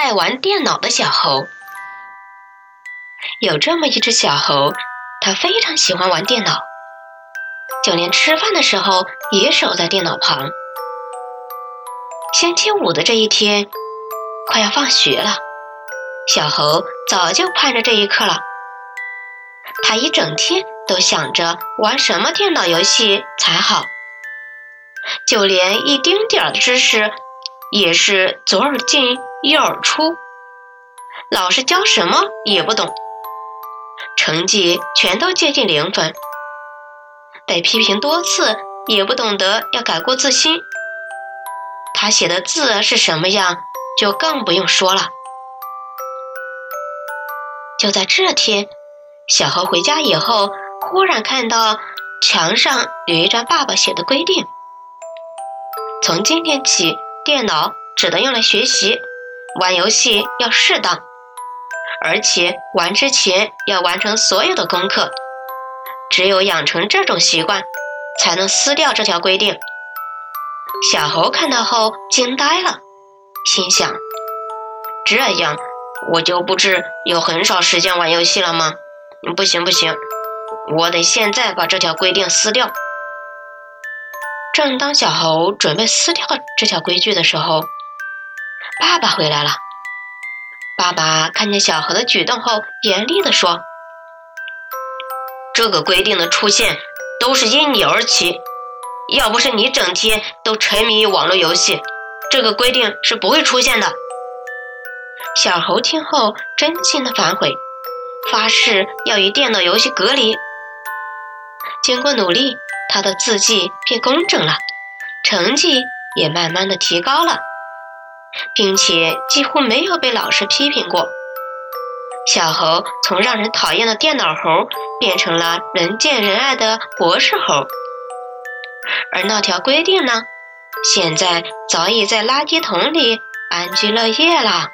爱玩电脑的小猴。有这么一只小猴，它非常喜欢玩电脑，就连吃饭的时候也守在电脑旁。星期五的这一天，快要放学了，小猴早就盼着这一刻了。他一整天都想着玩什么电脑游戏才好，就连一丁点儿的知识也是左耳进右耳出，老师教什么也不懂，成绩全都接近零分，被批评多次也不懂得要改过自新。他写的字是什么样，就更不用说了。就在这天。小猴回家以后，忽然看到墙上有一张爸爸写的规定：从今天起，电脑只能用来学习，玩游戏要适当，而且玩之前要完成所有的功课。只有养成这种习惯，才能撕掉这条规定。小猴看到后惊呆了，心想：这样我就不是有很少时间玩游戏了吗？不行不行，我得现在把这条规定撕掉。正当小猴准备撕掉这条规矩的时候，爸爸回来了。爸爸看见小猴的举动后，严厉地说：“这个规定的出现都是因你而起，要不是你整天都沉迷于网络游戏，这个规定是不会出现的。”小猴听后，真心的反悔。发誓要与电脑游戏隔离。经过努力，他的字迹变工整了，成绩也慢慢的提高了，并且几乎没有被老师批评过。小猴从让人讨厌的电脑猴变成了人见人爱的博士猴，而那条规定呢，现在早已在垃圾桶里安居乐业了。